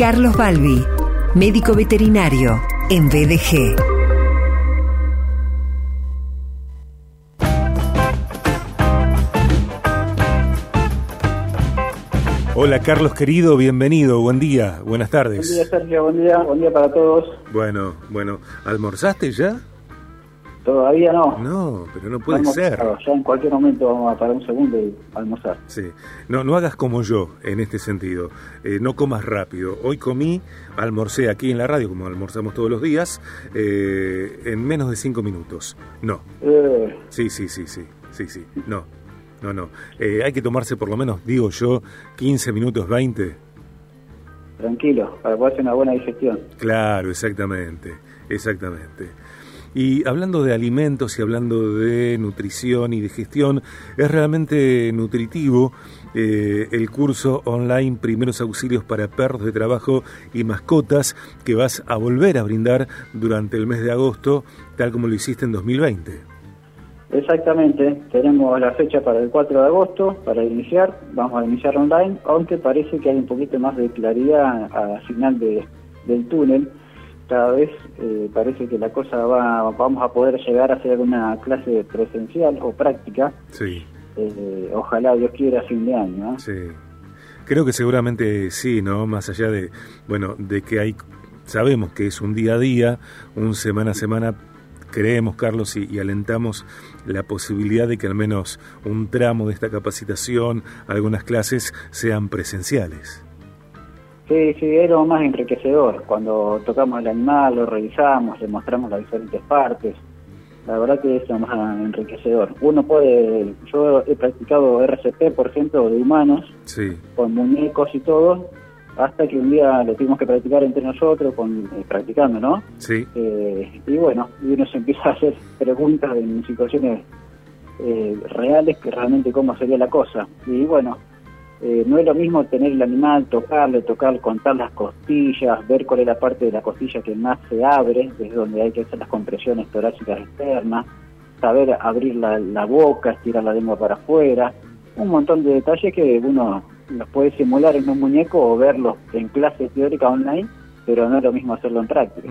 Carlos Balbi, médico veterinario en BDG. Hola Carlos querido, bienvenido, buen día, buenas tardes. Buen día Sergio, buen día, buen día para todos. Bueno, bueno, ¿almorzaste ya? Todavía no. No, pero no puede Vamos, ser. ya en cualquier momento vamos a parar un segundo y almorzar. Sí, no, no hagas como yo en este sentido. Eh, no comas rápido. Hoy comí, almorcé aquí en la radio, como almorzamos todos los días, eh, en menos de cinco minutos. No. Eh, Sí, sí, sí, sí, sí, sí. No, no, no. Hay que tomarse por lo menos, digo yo, 15 minutos, 20. tranquilo, para poder hacer una buena digestión. Claro, exactamente, exactamente. Y hablando de alimentos y hablando de nutrición y digestión, es realmente nutritivo eh, el curso online Primeros Auxilios para Perros de Trabajo y Mascotas que vas a volver a brindar durante el mes de agosto, tal como lo hiciste en 2020. Exactamente, tenemos la fecha para el 4 de agosto para iniciar, vamos a iniciar online, aunque parece que hay un poquito más de claridad al final de- del túnel. Cada vez eh, parece que la cosa va, vamos a poder llegar a hacer una clase presencial o práctica, Sí. eh, ojalá Dios quiera fin de año. ¿eh? Sí. Creo que seguramente sí, ¿no? Más allá de, bueno, de que hay, sabemos que es un día a día, un semana a semana, creemos, Carlos, y, y alentamos la posibilidad de que al menos un tramo de esta capacitación, algunas clases, sean presenciales. Sí, sí, es lo más enriquecedor. Cuando tocamos el animal, lo revisamos, le mostramos las diferentes partes. La verdad que es lo más enriquecedor. Uno puede, yo he practicado RCP, por ejemplo, de humanos, Sí, con muñecos y todo, hasta que un día lo tuvimos que practicar entre nosotros, con, eh, practicando, ¿no? sí, Eh, y bueno, y uno se empieza a hacer preguntas en situaciones eh, reales que realmente cómo sería la cosa. Y bueno, eh, no es lo mismo tener el animal, tocarle, tocar, contar las costillas, ver cuál es la parte de la costilla que más se abre, es donde hay que hacer las compresiones torácicas externas, saber abrir la, la boca, estirar la lengua para afuera, un montón de detalles que uno los puede simular en un muñeco o verlos en clase teórica online, pero no es lo mismo hacerlo en práctica.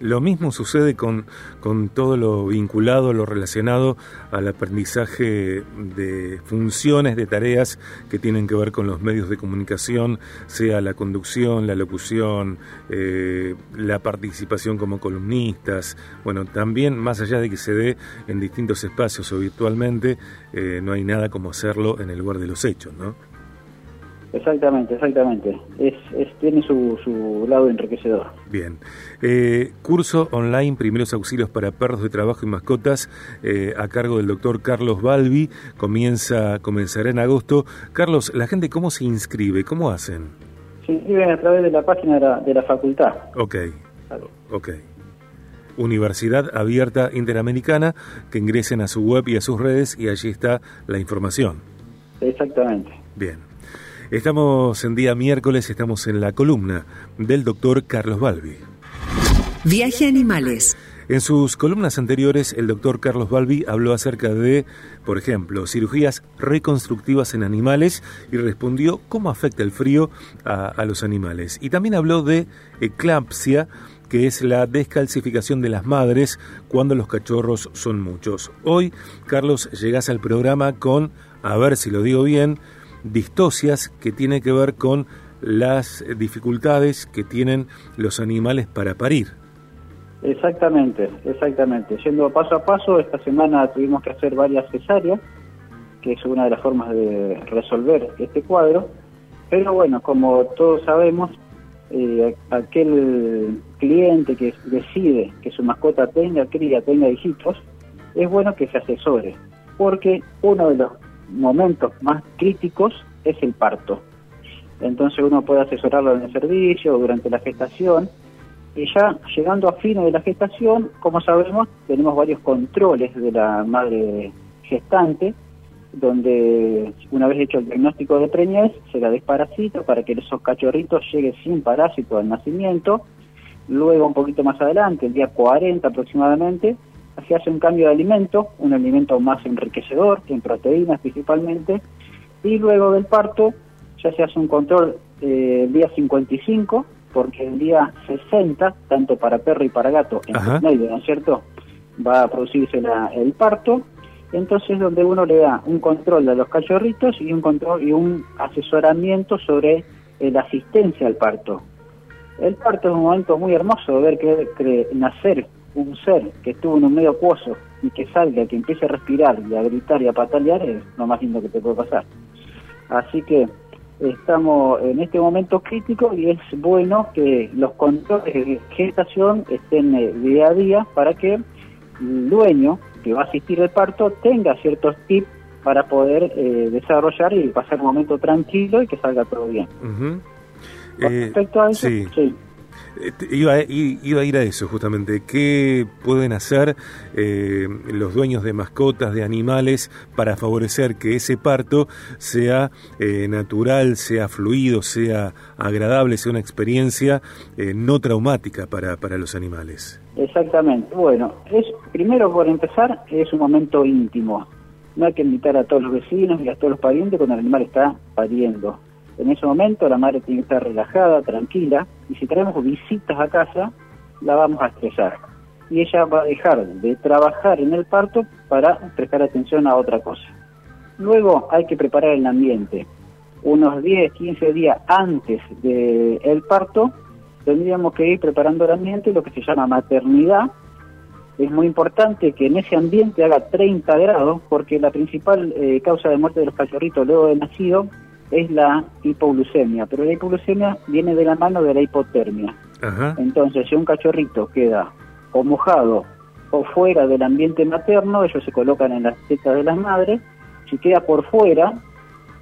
Lo mismo sucede con, con todo lo vinculado, lo relacionado al aprendizaje de funciones, de tareas que tienen que ver con los medios de comunicación, sea la conducción, la locución, eh, la participación como columnistas. Bueno, también más allá de que se dé en distintos espacios o virtualmente, eh, no hay nada como hacerlo en el lugar de los hechos, ¿no? Exactamente, exactamente. Es, es, tiene su, su lado enriquecedor. Bien. Eh, curso online Primeros Auxilios para Perros de Trabajo y Mascotas eh, a cargo del doctor Carlos Balbi. Comienza, comenzará en agosto. Carlos, ¿la gente cómo se inscribe? ¿Cómo hacen? Se inscriben a través de la página de la, de la facultad. Ok, ok. Universidad Abierta Interamericana, que ingresen a su web y a sus redes y allí está la información. Exactamente. Bien. Estamos en día miércoles, estamos en la columna del doctor Carlos Balbi. Viaje a animales. En sus columnas anteriores, el doctor Carlos Balbi habló acerca de, por ejemplo, cirugías reconstructivas en animales y respondió cómo afecta el frío a, a los animales. Y también habló de eclampsia, que es la descalcificación de las madres cuando los cachorros son muchos. Hoy, Carlos, llegás al programa con, a ver si lo digo bien, distocias que tiene que ver con las dificultades que tienen los animales para parir. Exactamente, exactamente. Yendo paso a paso, esta semana tuvimos que hacer varias cesáreas, que es una de las formas de resolver este cuadro. Pero bueno, como todos sabemos, eh, aquel cliente que decide que su mascota tenga cría, tenga hijitos, es bueno que se asesore, porque uno de los momentos más críticos es el parto. Entonces uno puede asesorarlo en el servicio durante la gestación y ya llegando a fines de la gestación, como sabemos, tenemos varios controles de la madre gestante, donde una vez hecho el diagnóstico de preñez, se la desparasita para que esos cachorritos lleguen sin parásito al nacimiento. Luego, un poquito más adelante, el día 40 aproximadamente, se hace un cambio de alimento, un alimento más enriquecedor, en proteínas principalmente, y luego del parto ya se hace un control eh, el día 55, porque el día 60, tanto para perro y para gato, en medio, ¿no es cierto?, va a producirse el parto. Entonces, donde uno le da un control a los cachorritos y un control y un asesoramiento sobre la asistencia al parto. El parto es un momento muy hermoso, ver que, nacer un ser que estuvo en un medio acuoso y que salga, que empiece a respirar y a gritar y a patalear es lo más lindo que te puede pasar. Así que estamos en este momento crítico y es bueno que los controles de gestación estén eh, día a día para que el dueño que va a asistir al parto tenga ciertos tips para poder eh, desarrollar y pasar un momento tranquilo y que salga todo bien. respecto a eso, sí. Eh, iba, iba, a ir a eso justamente. ¿Qué pueden hacer eh, los dueños de mascotas, de animales, para favorecer que ese parto sea eh, natural, sea fluido, sea agradable, sea una experiencia no traumática para, para los animales? Exactamente. Bueno, es primero por empezar, es un momento íntimo. No hay que invitar a todos los vecinos y a todos los parientes cuando el animal está pariendo en ese momento la madre tiene que estar relajada, tranquila, y si traemos visitas a casa, la vamos a estresar. Y ella va a dejar de trabajar en el parto para prestar atención a otra cosa. Luego hay que preparar el ambiente. Unos 10, 15 días antes del parto, tendríamos que ir preparando el ambiente, lo que se llama maternidad. Es muy importante que en ese ambiente haga 30 grados, porque la principal eh, causa de muerte de los cachorritos luego de nacido es la hipoglucemia, pero la hipoglucemia viene de la mano de la hipotermia. Entonces, si un cachorrito queda o mojado o fuera del ambiente materno, ellos se colocan en las tetas de las madres. Si queda por fuera,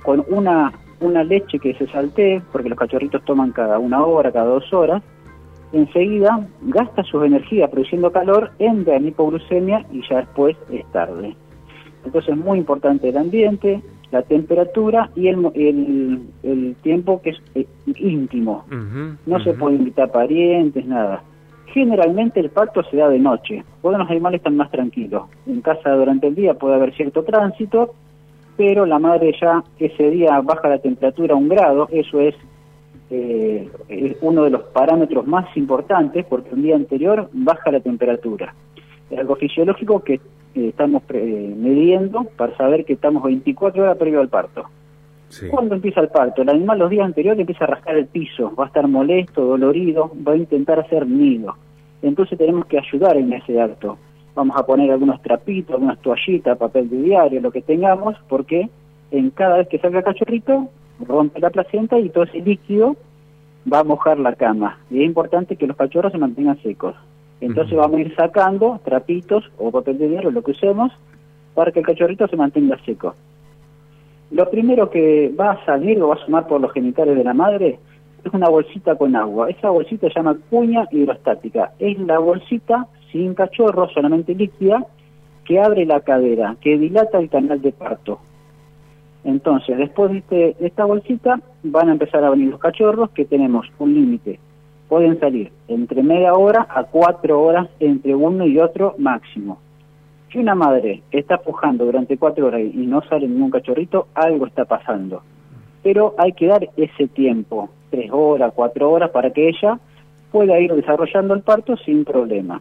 con una, una leche que se saltee, porque los cachorritos toman cada una hora, cada dos horas, enseguida gasta sus energías produciendo calor, entra en hipoglucemia y ya después es tarde. Entonces es muy importante el ambiente, la temperatura y el, el, tiempo que es eh, íntimo. no se puede invitar parientes, nada. Generalmente el parto se da de noche, cuando los animales están más tranquilos. En casa durante el día puede haber cierto tránsito, pero la madre ya ese día baja la temperatura a un grado, eso es, eh, es uno de los parámetros más importantes porque un día anterior baja la temperatura. Es algo fisiológico que estamos midiendo para saber que estamos 24 horas previo al parto. ¿Cuándo empieza el parto? El animal los días anteriores empieza a rascar el piso, va a estar molesto, dolorido, va a intentar hacer nido. Entonces tenemos que ayudar en ese acto. Vamos a poner algunos trapitos, algunas toallitas, papel de diario, lo que tengamos, porque en cada vez que salga cachorrito, rompe la placenta y todo ese líquido va a mojar la cama. Y es importante que los cachorros se mantengan secos. Entonces vamos a ir sacando trapitos o papel de hierro, lo que usemos, para que el cachorrito se mantenga seco. Lo primero que va a salir o va a sumar por los genitales de la madre es una bolsita con agua. Esa bolsita se llama cuña hidrostática. Es la bolsita sin cachorro, solamente líquida, que abre la cadera, que dilata el canal de parto. Entonces, después de, este, de esta bolsita van a empezar a venir los cachorros, que tenemos un límite pueden salir entre media hora a cuatro horas entre uno y otro máximo. Si una madre está pujando durante cuatro horas y no sale ningún cachorrito, algo está pasando. Pero hay que dar ese tiempo, tres horas, cuatro horas, para que ella pueda ir desarrollando el parto sin problema.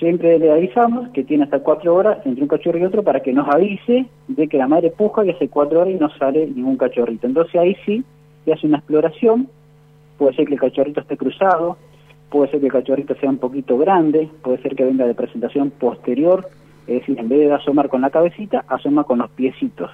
Siempre le avisamos que tiene hasta cuatro horas entre un cachorro y otro para que nos avise de que la madre puja y hace cuatro horas y no sale ningún cachorrito. Entonces ahí sí se hace una exploración puede ser que el cachorrito esté cruzado, puede ser que el cachorrito sea un poquito grande, puede ser que venga de presentación posterior, es decir, en vez de asomar con la cabecita, asoma con los piecitos.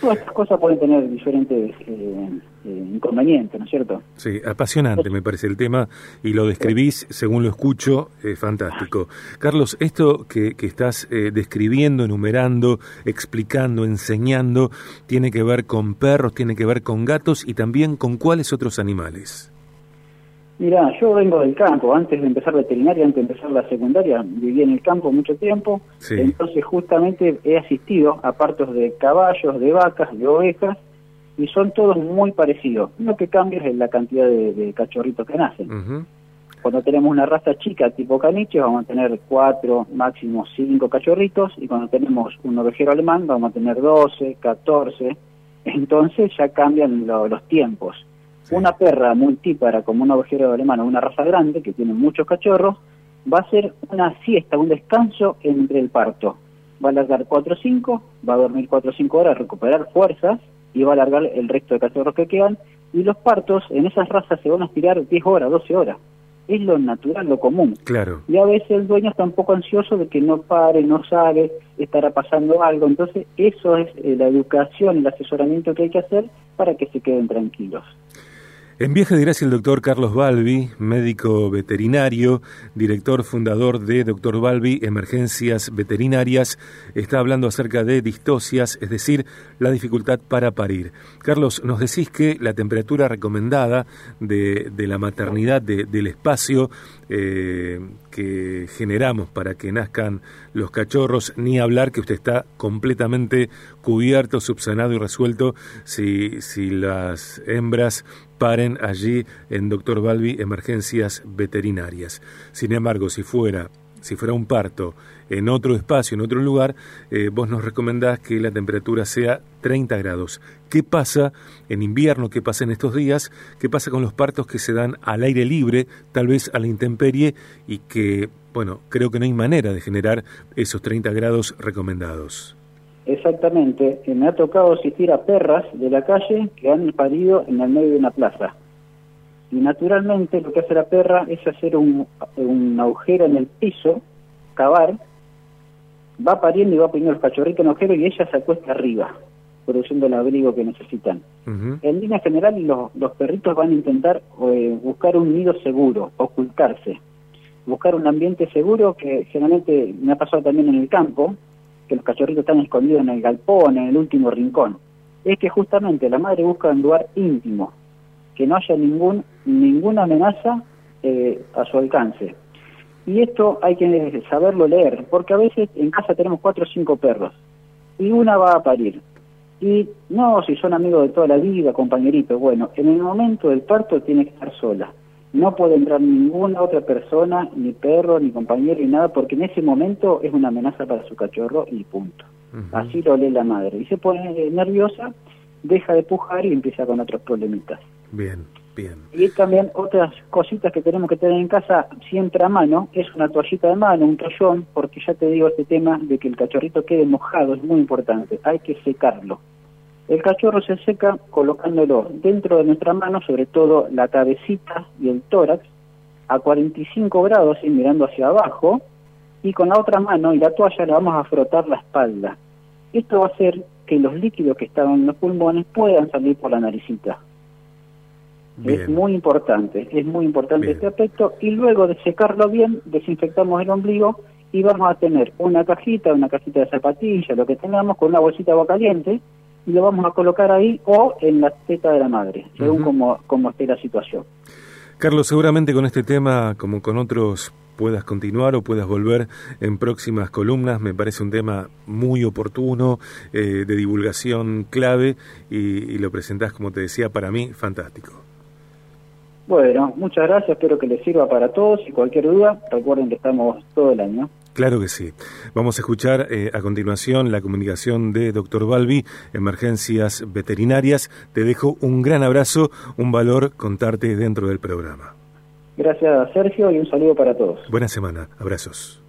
Todas estas cosas pueden tener diferentes eh, eh, inconvenientes, ¿no es cierto? Sí, apasionante me parece el tema y lo describís, según lo escucho, fantástico. Carlos, esto que, que estás eh, describiendo, enumerando, explicando, enseñando, tiene que ver con perros, tiene que ver con gatos y también con cuáles otros animales. Mira, yo vengo del campo, antes de empezar veterinaria, antes de empezar la secundaria, viví en el campo mucho tiempo, entonces justamente he asistido a partos de caballos, de vacas, de ovejas, y son todos muy parecidos. Lo que cambia es la cantidad de, cachorritos que nacen. Cuando tenemos una raza chica tipo caniche, vamos a tener cuatro, máximo cinco cachorritos, y cuando tenemos un ovejero alemán, vamos a tener 12, 14, entonces ya cambian los tiempos. Una perra multípara como una ovejero alemana, una raza grande que tiene muchos cachorros, va a ser una siesta, un descanso entre el parto. Va a alargar 4 o 5, va a dormir 4 o 5 horas, recuperar fuerzas y va a alargar el resto de cachorros que quedan. Y los partos en esas razas se van a estirar 10 horas, 12 horas. Es lo natural, lo común. Claro. Y a veces el dueño está un poco ansioso de que no pare, no sale, estará pasando algo. Entonces, eso es eh, la educación, el asesoramiento que hay que hacer para que se queden tranquilos. En viaje dirá si el doctor Carlos Balbi, médico veterinario, director fundador de Doctor Balbi Emergencias Veterinarias, está hablando acerca de distosias, es decir, la dificultad para parir. Carlos, nos decís que la temperatura recomendada de, la maternidad, del espacio eh, que generamos para que nazcan los cachorros, ni hablar que usted está completamente cubierto, subsanado y resuelto si las hembras paren allí en Doctor Balbi Emergencias Veterinarias. Sin embargo, si fuera, si fuera un parto en otro espacio, en otro lugar, eh, vos nos recomendás que la temperatura sea 30 grados. ¿Qué pasa en invierno? ¿Qué pasa en estos días? ¿Qué pasa con los partos que se dan al aire libre, tal vez a la intemperie, y que, bueno, creo que no hay manera de generar esos 30 grados recomendados? Exactamente, me ha tocado asistir a perras de la calle que han parido en el medio de una plaza. Y naturalmente lo que hace la perra es hacer un, agujero en el piso, cavar, va pariendo y va poniendo los cachorritos en agujero y ella se acuesta arriba, produciendo el abrigo que necesitan. En línea general los, los perritos van a intentar eh, buscar un nido seguro, ocultarse, buscar un ambiente seguro que generalmente me ha pasado también en el campo, que los cachorritos están escondidos en el galpón, en el último rincón. Es que justamente la madre busca un lugar íntimo, que no haya ningún, ninguna amenaza eh, a su alcance. Y esto hay que saberlo leer, porque a veces en casa tenemos cuatro o cinco perros, y una va a parir. Y no, si son amigos de toda la vida, compañeritos, bueno, en el momento del parto tiene que estar sola no puede entrar ninguna otra persona, ni perro, ni compañero, ni nada, porque en ese momento es una amenaza para su cachorro y punto. Así lo lee la madre. Y se pone nerviosa, deja de pujar y empieza con otros problemitas. Bien, bien. Y también otras cositas que tenemos que tener en casa siempre a mano, es una toallita de mano, un toallón, porque ya te digo este tema de que el cachorrito quede mojado, es muy importante, hay que secarlo. El cachorro se seca colocándolo dentro de nuestra mano, sobre todo la cabecita y el tórax, a 45 grados y mirando hacia abajo, y con la otra mano y la toalla le vamos a frotar la espalda. Esto va a hacer que los líquidos que están en los pulmones puedan salir por la naricita. Es muy importante, es muy importante este aspecto. Y luego de secarlo bien, desinfectamos el ombligo y vamos a tener una cajita, una cajita de zapatilla, lo que tengamos, con una bolsita de agua caliente, y lo vamos a colocar ahí o en la teta de la madre, según como, esté la situación. Carlos, seguramente con este tema, como con otros, puedas continuar o puedas volver en próximas columnas. Me parece un tema muy oportuno, eh, de divulgación clave y, y lo presentás, como te decía, para mí, fantástico. Bueno, muchas gracias, espero que les sirva para todos y cualquier duda, recuerden que estamos todo el año. Claro que sí. Vamos a escuchar eh, a continuación la comunicación de Dr. Balbi, Emergencias Veterinarias. Te dejo un gran abrazo, un valor contarte dentro del programa. Gracias, Sergio, y un saludo para todos. Buena semana. Abrazos.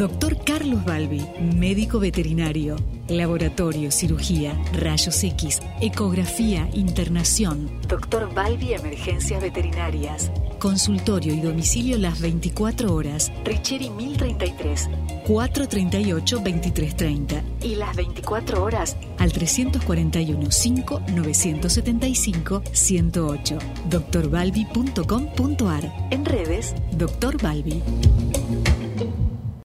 Doctor Carlos Balbi, médico veterinario, laboratorio, cirugía, rayos X, ecografía, internación. Doctor Balbi, emergencias veterinarias. Consultorio y domicilio las 24 horas. Richeri 1033, 438 2330. Y las 24 horas al 341 5 975 108. doctorbalbi.com.ar. En redes, Doctor Balbi.